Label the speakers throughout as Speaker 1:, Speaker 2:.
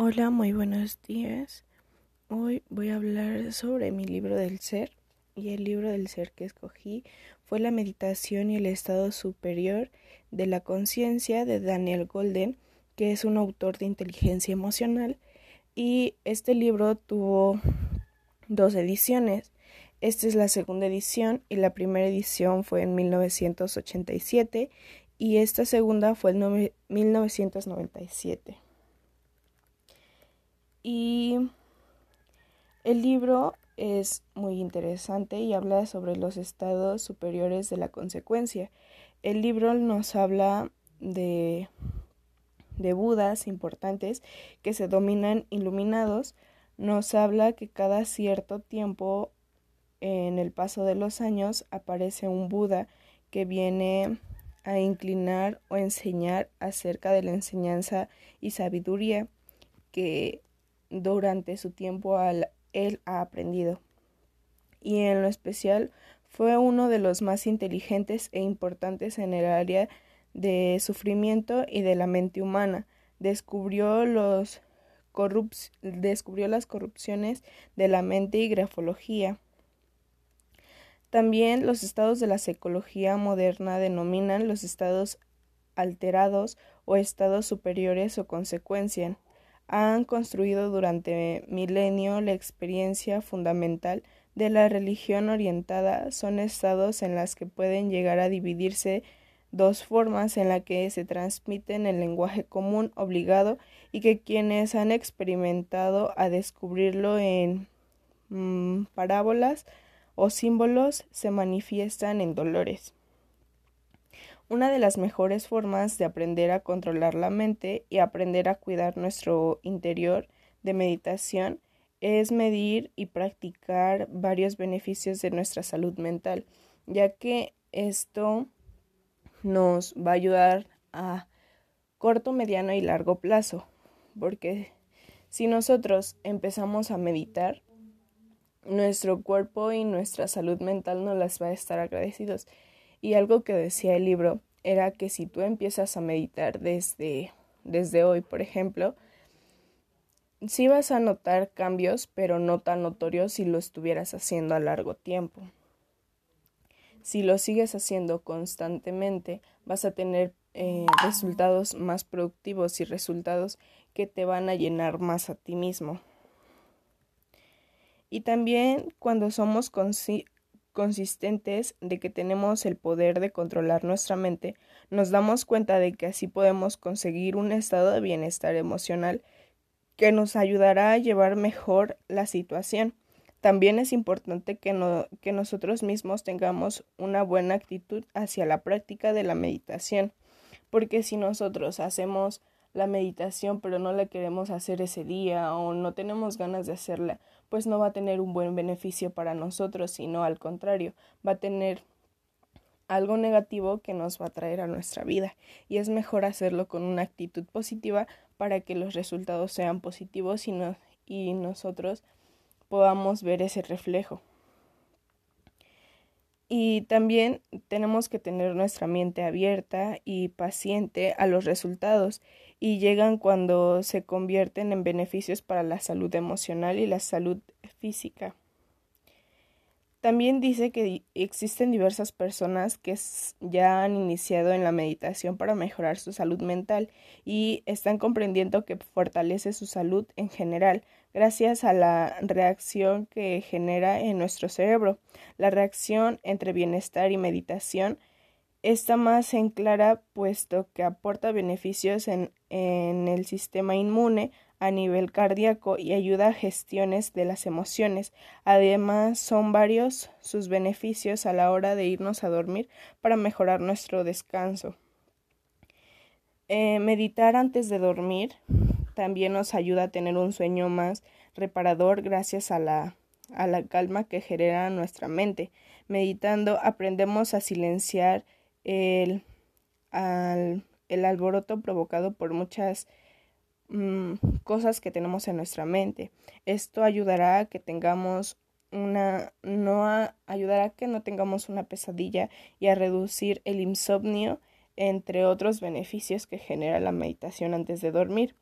Speaker 1: Hola, muy buenos días. Hoy voy a hablar sobre mi libro del ser y el libro del ser que escogí fue La meditación y el estado superior de la conciencia de Daniel Golden, que es un autor de inteligencia emocional y este libro tuvo dos ediciones. Esta es la segunda edición y la primera edición fue en 1987 y esta segunda fue en 1997. Y el libro es muy interesante y habla sobre los estados superiores de la consecuencia. El libro nos habla de, de Budas importantes que se dominan iluminados. Nos habla que cada cierto tiempo en el paso de los años aparece un Buda que viene a inclinar o enseñar acerca de la enseñanza y sabiduría que durante su tiempo él ha aprendido. Y en lo especial fue uno de los más inteligentes e importantes en el área de sufrimiento y de la mente humana. Descubrió los descubrió las corrupciones de la mente y grafología. También los estados de la psicología moderna denominan los estados alterados o estados superiores o consecuencian han construido durante milenio la experiencia fundamental de la religión orientada son estados en las que pueden llegar a dividirse dos formas en la que se transmiten el lenguaje común obligado y que quienes han experimentado a descubrirlo en mm, parábolas o símbolos se manifiestan en dolores. Una de las mejores formas de aprender a controlar la mente y aprender a cuidar nuestro interior de meditación es medir y practicar varios beneficios de nuestra salud mental, ya que esto nos va a ayudar a corto, mediano y largo plazo, porque si nosotros empezamos a meditar, nuestro cuerpo y nuestra salud mental nos las va a estar agradecidos y algo que decía el libro era que si tú empiezas a meditar desde, desde hoy, por ejemplo, sí vas a notar cambios, pero no tan notorios si lo estuvieras haciendo a largo tiempo. Si lo sigues haciendo constantemente, vas a tener eh, resultados más productivos y resultados que te van a llenar más a ti mismo. Y también cuando somos consistentes de que tenemos el poder de controlar nuestra mente, nos damos cuenta de que así podemos conseguir un estado de bienestar emocional que nos ayudará a llevar mejor la situación. También es importante que, que nosotros mismos tengamos una buena actitud hacia la práctica de la meditación, porque si nosotros hacemos la meditación pero no la queremos hacer ese día o no tenemos ganas de hacerla, pues no va a tener un buen beneficio para nosotros, sino al contrario, va a tener algo negativo que nos va a traer a nuestra vida y es mejor hacerlo con una actitud positiva para que los resultados sean positivos y, y nosotros podamos ver ese reflejo. Y también tenemos que tener nuestra mente abierta y paciente a los resultados y llegan cuando se convierten en beneficios para la salud emocional y la salud física. También dice que existen diversas personas que ya han iniciado en la meditación para mejorar su salud mental y están comprendiendo que fortalece su salud en general gracias a la reacción que genera en nuestro cerebro. La reacción entre bienestar y meditación está más en clara puesto que aporta beneficios en, en el sistema inmune a nivel cardíaco y ayuda a gestiones de las emociones. Además, son varios sus beneficios a la hora de irnos a dormir para mejorar nuestro descanso. Eh, meditar antes de dormir también nos ayuda a tener un sueño más reparador gracias a la, a la calma que genera nuestra mente. Meditando aprendemos a silenciar el, el alboroto provocado por muchas mm, cosas que tenemos en nuestra mente. Esto ayudará a que tengamos una no ayudará a que no tengamos una pesadilla y a reducir el insomnio entre otros beneficios que genera la meditación antes de dormir.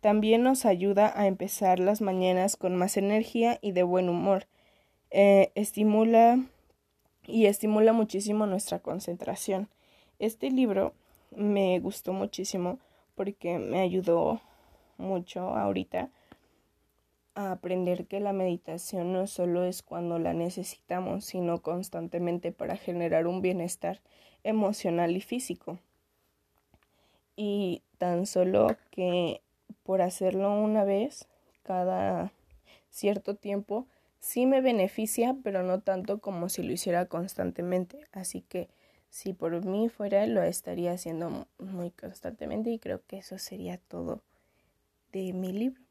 Speaker 1: También nos ayuda a empezar las mañanas con más energía y de buen humor. Eh, estimula y estimula muchísimo nuestra concentración. Este libro me gustó muchísimo porque me ayudó mucho ahorita a aprender que la meditación no solo es cuando la necesitamos, sino constantemente para generar un bienestar emocional y físico. Y tan solo que por hacerlo una vez cada cierto tiempo sí me beneficia, pero no tanto como si lo hiciera constantemente. Así que si por mí fuera, lo estaría haciendo muy constantemente y creo que eso sería todo de mi libro.